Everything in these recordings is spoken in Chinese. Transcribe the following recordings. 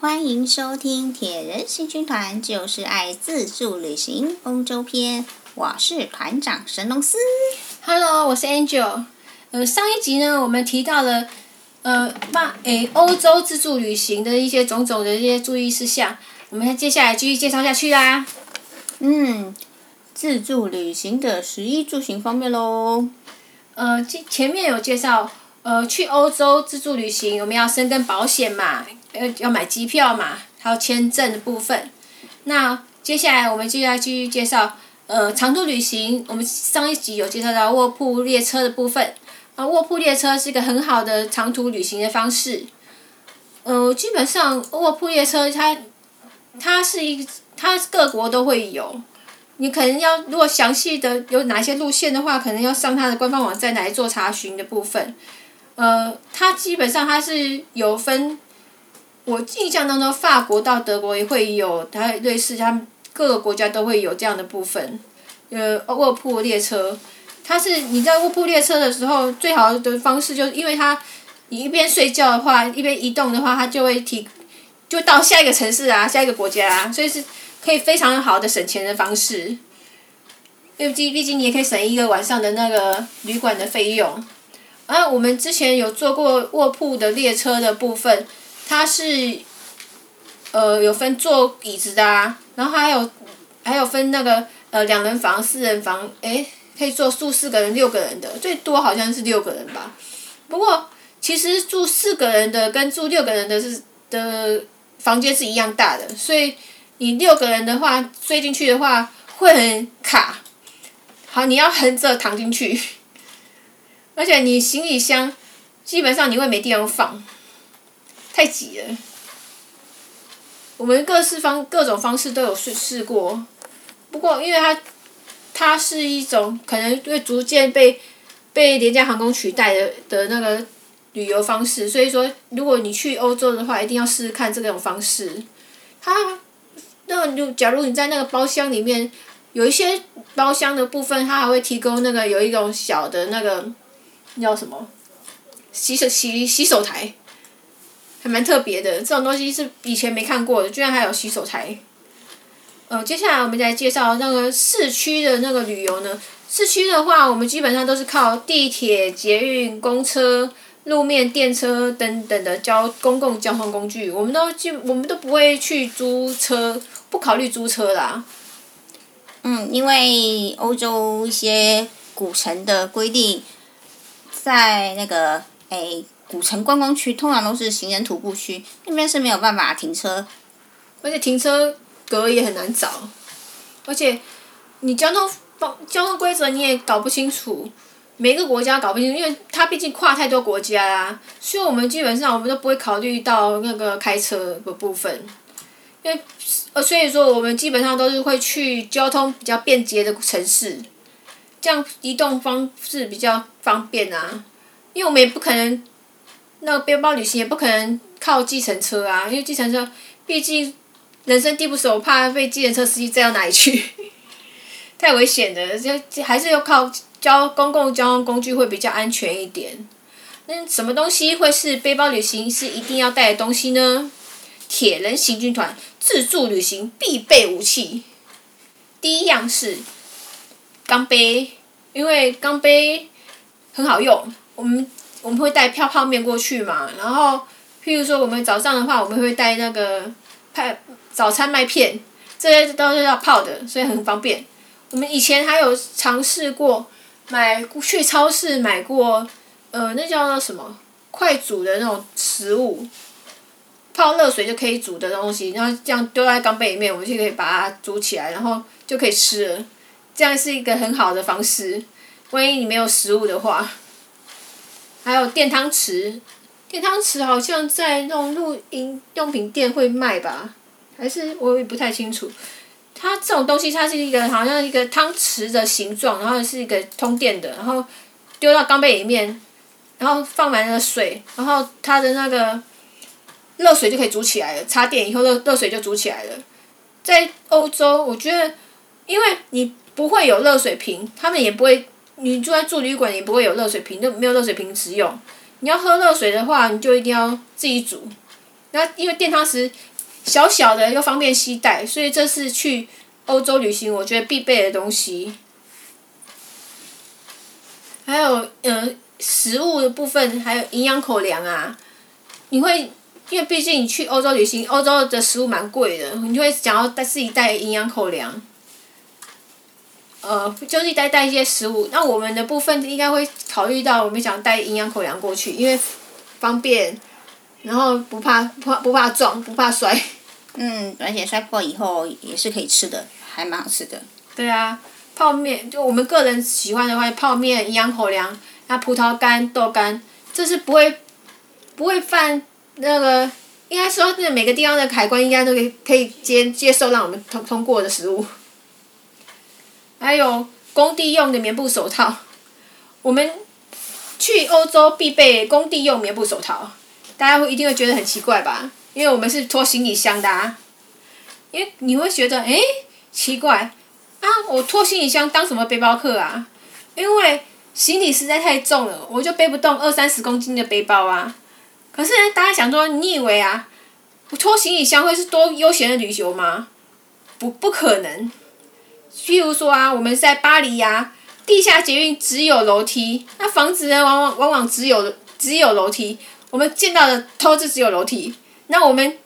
欢迎收听铁人行军团，就是爱自助旅行欧洲篇。我是团长神龙司。Hello，我是 Angel。呃，上一集呢，我们提到了呃，巴诶欧洲自助旅行的一些种种的一些注意事项。我们接下来继续介绍下去啦。嗯，自助旅行的食衣住行方面喽。呃，前前面有介绍，呃，去欧洲自助旅行，我们要申根保险嘛。要要买机票嘛，还有签证的部分。那接下来我们就要继续介绍，呃，长途旅行。我们上一集有介绍到卧铺列车的部分。啊，卧铺列车是一个很好的长途旅行的方式。呃，基本上卧铺列车它，它是一，它各国都会有。你可能要如果详细的有哪些路线的话，可能要上它的官方网站来做查询的部分。呃，它基本上它是有分。我印象当中，法国到德国也会有，还有瑞士，他们各个国家都会有这样的部分。呃，卧铺列车，它是你在卧铺列车的时候，最好的方式就是，因为它你一边睡觉的话，一边移动的话，它就会提，就到下一个城市啊，下一个国家啊，所以是可以非常好的省钱的方式。因为毕毕竟你也可以省一个晚上的那个旅馆的费用。啊，我们之前有坐过卧铺的列车的部分。它是，呃，有分坐椅子的啊，然后还有，还有分那个呃两人房、四人房，诶，可以坐住四个人、六个人的，最多好像是六个人吧。不过其实住四个人的跟住六个人的是的房间是一样大的，所以你六个人的话睡进去的话会很卡，好，你要横着躺进去，而且你行李箱基本上你会没地方放。太挤了，我们各式方各种方式都有试试过，不过因为它，它是一种可能会逐渐被被廉价航空取代的的那个旅游方式，所以说如果你去欧洲的话，一定要试试看这种方式。它，那就假如你在那个包厢里面，有一些包厢的部分，它还会提供那个有一种小的那个叫什么洗手洗洗手台。蛮特别的，这种东西是以前没看过的，居然还有洗手台。呃，接下来我们再介绍那个市区的那个旅游呢。市区的话，我们基本上都是靠地铁、捷运、公车、路面电车等等的交公共交通工具。我们都基我们都不会去租车，不考虑租车啦。嗯，因为欧洲一些古城的规定，在那个诶。古城观光区通常都是行人徒步区，那边是没有办法停车，而且停车格也很难找，而且你交通方交通规则你也搞不清楚，每个国家搞不清楚，因为它毕竟跨太多国家啦，所以我们基本上我们都不会考虑到那个开车的部分，因为呃所以说我们基本上都是会去交通比较便捷的城市，这样移动方式比较方便啊，因为我们也不可能。那背包旅行也不可能靠计程车啊，因为计程车毕竟人生地不熟，怕被计程车司机载到哪里去，太危险了，就还是要靠交公共交通工具会比较安全一点。那什么东西会是背包旅行是一定要带的东西呢？铁人行军团自助旅行必备武器，第一样是钢杯，因为钢杯很好用，我们。我们会带泡泡面过去嘛，然后，譬如说我们早上的话，我们会带那个派早餐麦片，这些都是要泡的，所以很方便。我们以前还有尝试过买去超市买过，呃，那叫做什么快煮的那种食物，泡热水就可以煮的东西，然后这样丢在钢杯里面，我们就可以把它煮起来，然后就可以吃了。这样是一个很好的方式，万一你没有食物的话。还有电汤匙，电汤匙好像在那种露营用品店会卖吧，还是我也不太清楚。它这种东西，它是一个好像一个汤匙的形状，然后是一个通电的，然后丢到钢杯里面，然后放满了水，然后它的那个热水就可以煮起来了。插电以后，热热水就煮起来了。在欧洲，我觉得，因为你不会有热水瓶，他们也不会。你住在住旅馆，也不会有热水瓶，就没有热水瓶使用。你要喝热水的话，你就一定要自己煮。然后因为电汤匙小小的又方便携带，所以这是去欧洲旅行我觉得必备的东西。还有呃食物的部分，还有营养口粮啊，你会因为毕竟你去欧洲旅行，欧洲的食物蛮贵的，你就会想要带自己带营养口粮。呃，就是带带一些食物，那我们的部分应该会考虑到，我们想带营养口粮过去，因为方便，然后不怕不怕不怕撞，不怕摔。嗯，而且摔破以后也是可以吃的，还蛮好吃的。对啊，泡面就我们个人喜欢的话，泡面营养口粮，那葡萄干、豆干，这是不会不会犯那个，应该说那每个地方的海关应该都可以可以接接受让我们通通过的食物。还有工地用的棉布手套，我们去欧洲必备工地用棉布手套，大家会一定会觉得很奇怪吧？因为我们是拖行李箱的啊，因为你会觉得诶奇怪，啊我拖行李箱当什么背包客啊？因为行李实在太重了，我就背不动二三十公斤的背包啊。可是大家想说，你以为啊，我拖行李箱会是多悠闲的旅游吗？不不可能。譬如说啊，我们在巴黎呀、地下捷运只有楼梯，那房子呢，往往往往只有只有楼梯，我们见到的都是只有楼梯，那我们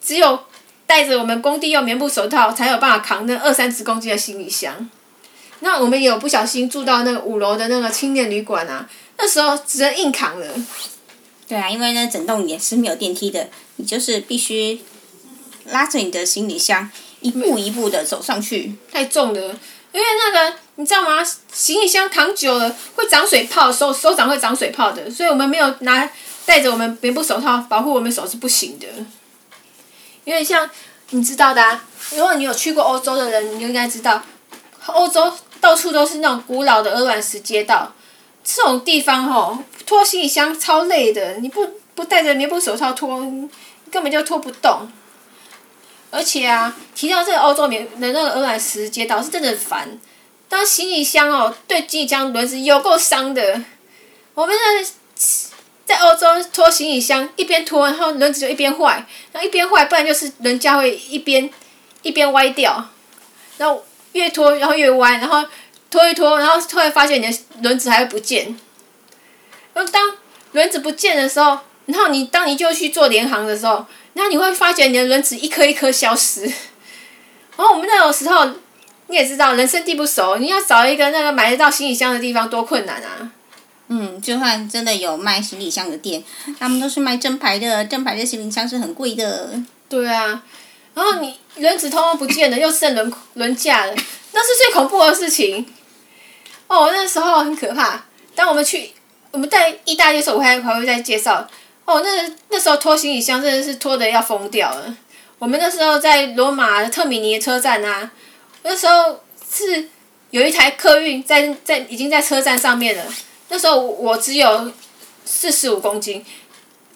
只有带着我们工地用棉布手套，才有办法扛那二三十公斤的行李箱。那我们也有不小心住到那个五楼的那个青年旅馆啊，那时候只能硬扛了。对啊，因为那整栋也是没有电梯的，你就是必须拉着你的行李箱。一步一步的走上去，太重了，因为那个你知道吗？行李箱扛久了会长水泡，手手掌会长水泡的，所以我们没有拿戴着我们棉布手套保护我们手是不行的。因为像你知道的啊，如果你有去过欧洲的人，你就应该知道，欧洲到处都是那种古老的鹅卵石街道，这种地方吼拖行李箱超累的，你不不戴着棉布手套拖，根本就拖不动。而且啊，提到这个欧洲棉的那个鹅卵石街道是真的很烦。当行李箱哦，对行李箱轮子有够伤的。我们在在欧洲拖行李箱，一边拖，然后轮子就一边坏，然后一边坏，不然就是轮架会一边一边歪掉。然后越拖，然后越歪，然后拖一拖，然后突然发现你的轮子还会不见。然后当轮子不见的时候，然后你当你就去做联航的时候。然后你会发觉你的轮子一颗一颗消失，然 后我们那种时候，你也知道人生地不熟，你要找一个那个买得到行李箱的地方多困难啊！嗯，就算真的有卖行李箱的店，他们都是卖正牌的，正牌的行李箱是很贵的。对啊，然后你轮子通通不见了，又剩轮轮架了，那是最恐怖的事情。哦，那时候很可怕。当我们去我们在意大利的时候，我还还会再介绍。哦，那那时候拖行李箱真的是拖得要疯掉了。我们那时候在罗马特米尼车站啊，那时候是有一台客运在在已经在车站上面了。那时候我只有四十五公斤，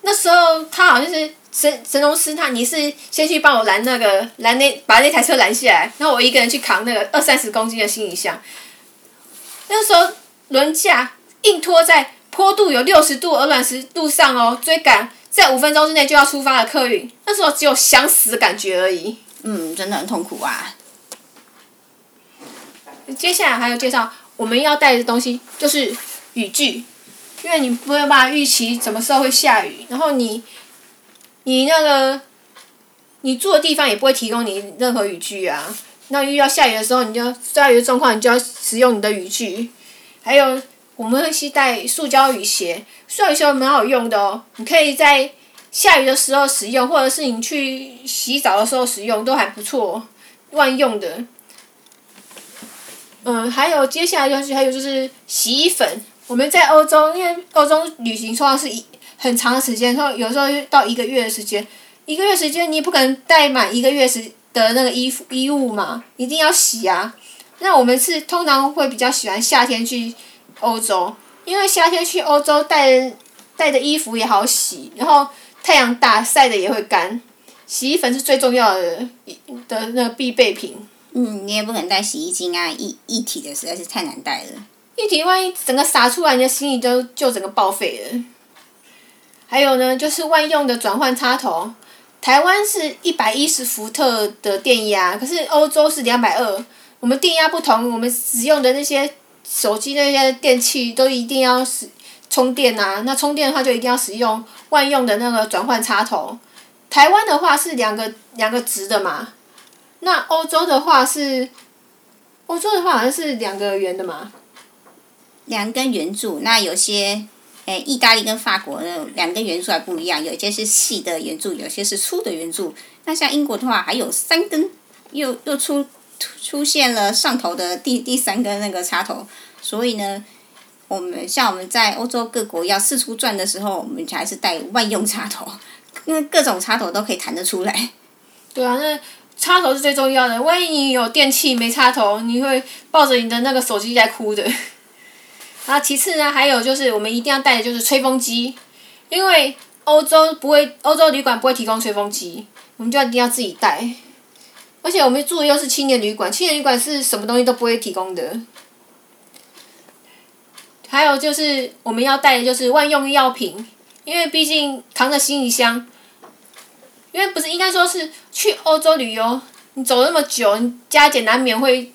那时候他好像是神神农师，他你是先去帮我拦那个拦那把那台车拦下来，然后我一个人去扛那个二三十公斤的行李箱。那时候轮架硬拖在。坡度有六十度，鹅卵石路上哦，追赶在五分钟之内就要出发的客运，那时候只有想死的感觉而已。嗯，真的很痛苦啊。接下来还有介绍我们要带的东西，就是雨具，因为你不会办法预期什么时候会下雨，然后你，你那个，你住的地方也不会提供你任何雨具啊。那遇到下雨的时候，你就下雨的状况，你就要使用你的雨具，还有。我们会携带塑胶雨鞋，塑胶雨鞋蛮好用的哦。你可以在下雨的时候使用，或者是你去洗澡的时候使用，都还不错，万用的。嗯，还有接下来就是还有就是洗衣粉。我们在欧洲，因为欧洲旅行说的是一很长的时间，说有时候到一个月的时间，一个月时间你不可能带满一个月时的那个衣服衣物嘛，一定要洗啊。那我们是通常会比较喜欢夏天去。欧洲，因为夏天去欧洲带带的衣服也好洗，然后太阳大晒的也会干，洗衣粉是最重要的的那个必备品。嗯，你也不可能带洗衣精啊，一一体的实在是太难带了。一体万一整个洒出来，你的行李都就整个报废了。还有呢，就是万用的转换插头，台湾是一百一十伏特的电压，可是欧洲是两百二。我们电压不同，我们使用的那些手机那些电器都一定要使充电啊。那充电的话就一定要使用万用的那个转换插头。台湾的话是两个两个直的嘛，那欧洲的话是，欧洲的话好像是两个圆的嘛。两根圆柱，那有些。诶，意大利跟法国那两根圆柱还不一样，有些是细的圆柱，有些是粗的圆柱。那像英国的话，还有三根，又又出出现了上头的第第三根那个插头。所以呢，我们像我们在欧洲各国要四处转的时候，我们还是带万用插头，因为各种插头都可以弹得出来。对啊，那插头是最重要的。万一你有电器没插头，你会抱着你的那个手机在哭的。然 后其次呢，还有就是我们一定要带的就是吹风机，因为欧洲不会，欧洲旅馆不会提供吹风机，我们就一定要自己带。而且我们住的又是青年旅馆，青年旅馆是什么东西都不会提供的。还有就是我们要带的就是万用药品，因为毕竟扛着行李箱，因为不是应该说是去欧洲旅游，你走那么久，你加减难免会。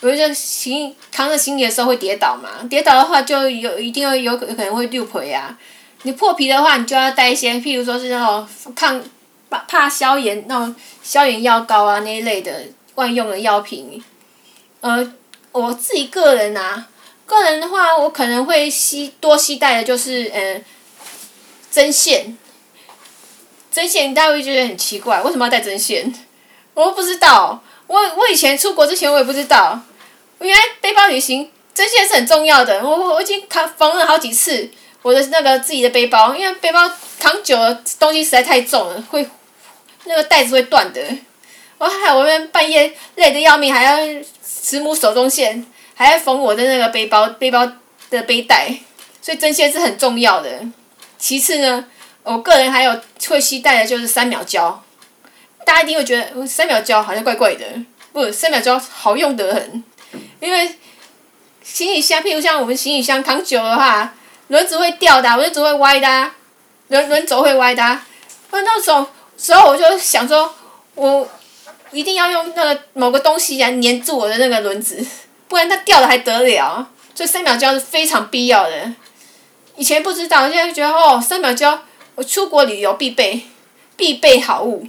比如说行扛着行李的时候会跌倒嘛，跌倒的话就有一定会有有可能会丢皮啊。你破皮的话，你就要带一些，譬如说是那种抗怕怕消炎那种消炎药膏啊那一类的万用的药品。呃，我自己个人啊，个人的话，我可能会吸多携带的就是呃针线。针线大家会觉得很奇怪，为什么要带针线？我不知道，我我以前出国之前我也不知道。原来背包旅行针线是很重要的，我我已经扛缝了好几次我的那个自己的背包，因为背包扛久了东西实在太重了，会那个带子会断的。我还我们半夜累得要命，还要慈母手中线，还要缝我的那个背包背包的背带，所以针线是很重要的。其次呢，我个人还有会携带的就是三秒胶，大家一定会觉得三秒胶好像怪怪的，不，三秒胶好用得很。因为行李箱，譬如像我们行李箱扛久的话，轮子会掉的，轮子会歪的，轮轮轴会歪的。那那种时候我就想说，我一定要用那个某个东西来粘住我的那个轮子，不然它掉了还得了。所以三秒胶是非常必要的。以前不知道，现在觉得哦，三秒胶我出国旅游必备，必备好物。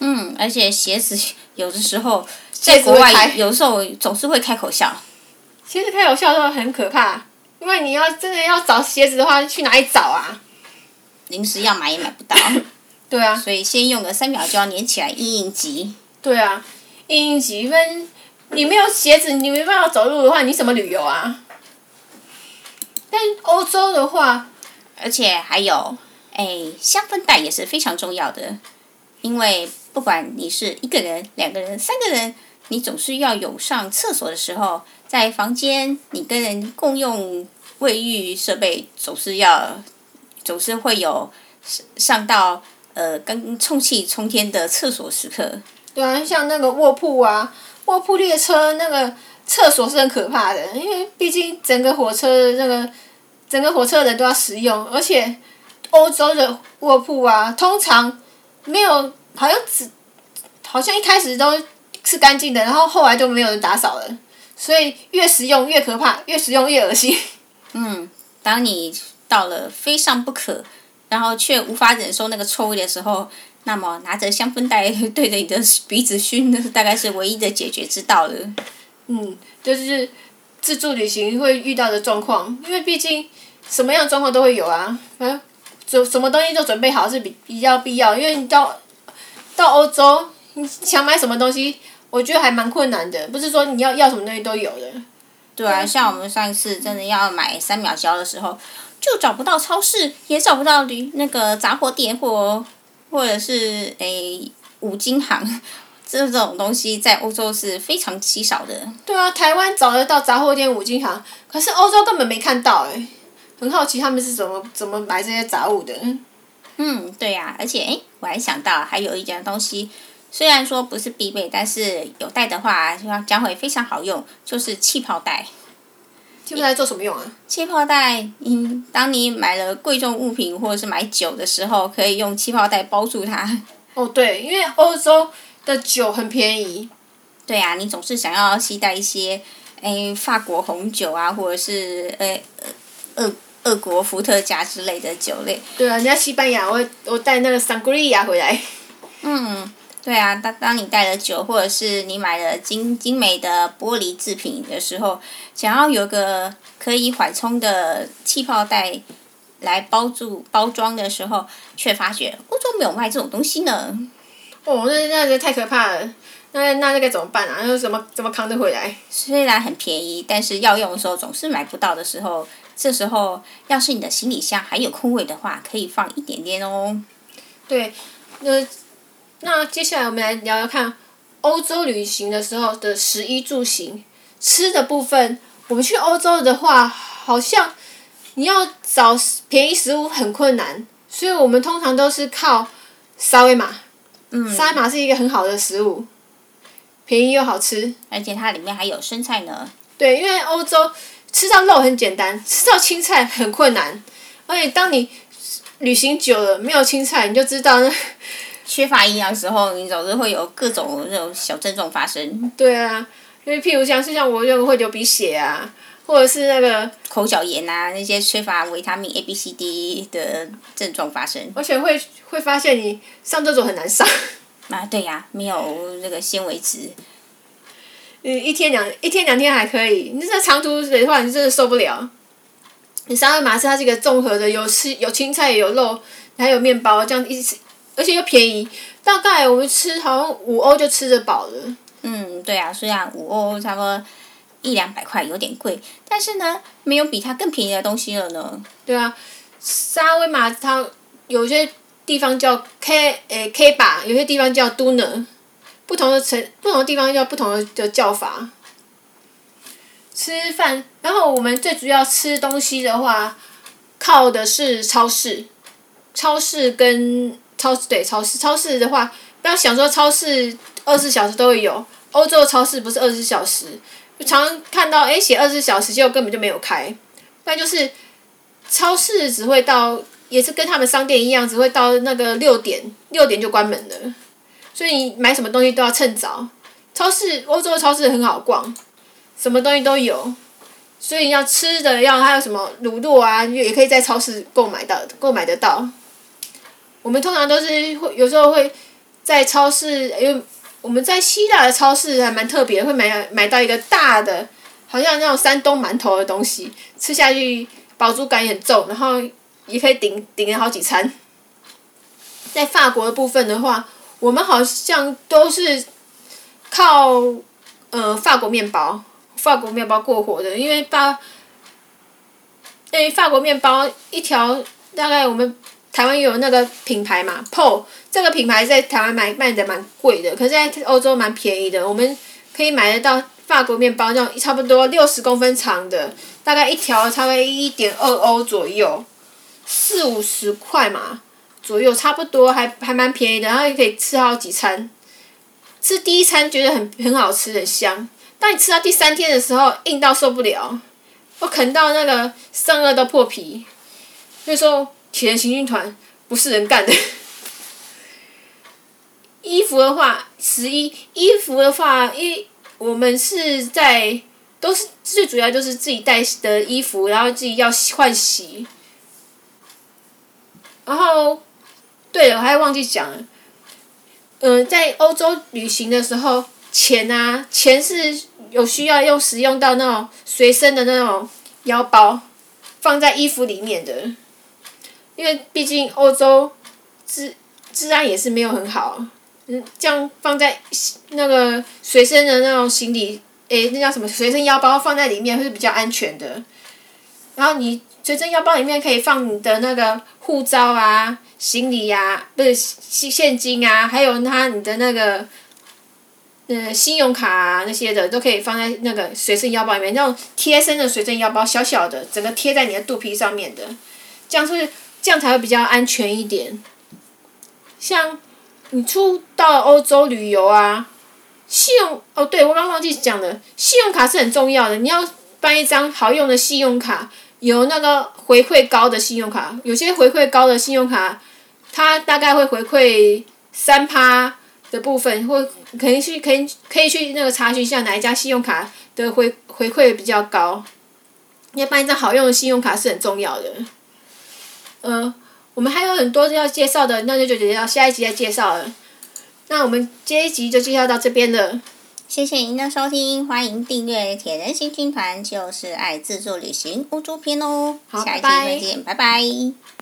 嗯，而且鞋子有的时候。在国外，有时候总是会开口笑。鞋子开口笑的话很可怕，因为你要真的要找鞋子的话，去哪里找啊？临时要买也买不到。对啊。所以先用个三秒胶粘起来，应应急。对啊，应应急，因为你没有鞋子，你没办法走路的话，你怎么旅游啊？但欧洲的话，而且还有，哎，香氛袋也是非常重要的，因为不管你是一个人、两个人、三个人。你总是要有上厕所的时候，在房间你跟人共用卫浴设备，总是要总是会有上到呃跟臭气冲天的厕所时刻。对啊，像那个卧铺啊，卧铺列车那个厕所是很可怕的，因为毕竟整个火车的那个整个火车的人都要使用，而且欧洲的卧铺啊，通常没有好像只好像一开始都。是干净的，然后后来就没有人打扫了，所以越实用越可怕，越实用越恶心。嗯，当你到了非上不可，然后却无法忍受那个臭味的时候，那么拿着香氛袋对着你的鼻子熏，那大概是唯一的解决之道了。嗯，就是自助旅行会遇到的状况，因为毕竟什么样的状况都会有啊。嗯，准什么东西都准备好是比比较必要，因为你到到欧洲，你想买什么东西。我觉得还蛮困难的，不是说你要要什么东西都有的。对啊，像我们上一次真的要买三秒胶的时候，就找不到超市，也找不到驴那个杂货店或或者是诶五金行，这种东西在欧洲是非常稀少的。对啊，台湾找得到杂货店、五金行，可是欧洲根本没看到诶，很好奇他们是怎么怎么买这些杂物的。嗯，对呀、啊，而且诶，我还想到还有一件东西。虽然说不是必备，但是有带的话，将会非常好用，就是气泡袋。气泡袋做什么用啊？气泡袋，嗯，当你买了贵重物品或者是买酒的时候，可以用气泡袋包住它。哦，对，因为欧洲的酒很便宜。对啊，你总是想要携带一些，诶，法国红酒啊，或者是诶，俄俄国伏特加之类的酒类。对啊，人家西班牙，我我带那个桑格利亚回来。嗯，对啊，当当你带了酒，或者是你买了精精美的玻璃制品的时候，想要有个可以缓冲的气泡袋来包住包装的时候，却发觉欧洲没有卖这种东西呢。哦，那那这太可怕了。那那那该怎么办啊？那怎么怎么扛得回来？虽然很便宜，但是要用的时候总是买不到的时候。这时候，要是你的行李箱还有空位的话，可以放一点点哦。对，那那接下来我们来聊聊看欧洲旅行的时候的食衣住行。吃的部分，我们去欧洲的话，好像你要找便宜食物很困难，所以我们通常都是靠沙威玛。嗯。沙威玛是一个很好的食物。便宜又好吃，而且它里面还有生菜呢。对，因为欧洲吃到肉很简单，吃到青菜很困难。而且当你旅行久了没有青菜，你就知道那缺乏营养的时候，你总是会有各种那种小症状发生。对啊，因为譬如像是像我就会流鼻血啊，或者是那个口角炎啊，那些缺乏维他命 A、B、C、D 的症状发生。而且会会发现你上厕所很难上。啊，对呀、啊，没有那个纤维质。嗯，一天两一天两天还可以，你这长途的话，你真的受不了。你沙威玛是它这个综合的，有吃有青菜有肉，还有面包，这样一吃，而且又便宜，大概我们吃好像五欧就吃得饱了。嗯，对啊，虽然五欧差不多一两百块有点贵，但是呢，没有比它更便宜的东西了呢。对啊，沙威玛它有些。地方叫 K 诶 K 吧，有些地方叫 Döner，不同的城不同的地方叫不同的的叫法。吃饭，然后我们最主要吃东西的话，靠的是超市，超市跟超市对超市，超市的话，不要想说超市二十四小时都会有，欧洲的超市不是二十四小时，常常看到哎写二十四小时，结果根本就没有开，不然就是超市只会到。也是跟他们商店一样，只会到那个六点，六点就关门了。所以你买什么东西都要趁早。超市，欧洲的超市很好逛，什么东西都有。所以要吃的要还有什么乳酪啊，也可以在超市购买到，购买得到。我们通常都是会有时候会在超市，因为我们在希腊的超市还蛮特别，会买买到一个大的，好像那种山东馒头的东西，吃下去饱足感也很重，然后。也可以顶顶了好几餐。在法国的部分的话，我们好像都是靠呃法国面包，法国面包过活的，因为法，因为法国面包一条大概我们台湾有那个品牌嘛，PO 这个品牌在台湾买卖的蛮贵的，可是在欧洲蛮便宜的，我们可以买得到法国面包，那种差不多六十公分长的，大概一条差不多一点二欧左右。四五十块嘛，左右差不多，还还蛮便宜的，然后也可以吃好几餐。吃第一餐觉得很很好吃，很香。当你吃到第三天的时候，硬到受不了，我啃到那个上颚都破皮。所以说，铁人行军团不是人干的。衣服的话，十一衣服的话，一我们是在都是最主要就是自己带的衣服，然后自己要换洗。然后，对了，我还忘记讲了。嗯、在欧洲旅行的时候，钱啊，钱是有需要用使用到那种随身的那种腰包，放在衣服里面的。因为毕竟欧洲治治安也是没有很好，嗯，这样放在那个随身的那种行李，诶，那叫什么？随身腰包放在里面会是比较安全的。然后你。随身腰包里面可以放你的那个护照啊、行李呀、啊，不是现金啊，还有他你的那个，呃，信用卡啊那些的都可以放在那个随身腰包里面，那种贴身的随身腰包，小小的，整个贴在你的肚皮上面的，这样是这样才会比较安全一点。像你出到欧洲旅游啊，信用哦，对我刚忘记讲了，信用卡是很重要的，你要办一张好用的信用卡。有那个回馈高的信用卡，有些回馈高的信用卡，它大概会回馈三趴的部分，或可以去可以可以去那个查询一下哪一家信用卡的回回馈比较高。你要办一张好用的信用卡是很重要的。呃，我们还有很多要介绍的，那就就就要下一集再介绍了。那我们这一集就介绍到这边了。谢谢您的收听，欢迎订阅铁人行军团，就是爱自助旅行欧洲篇哦。好，下一集再见，拜拜。拜拜。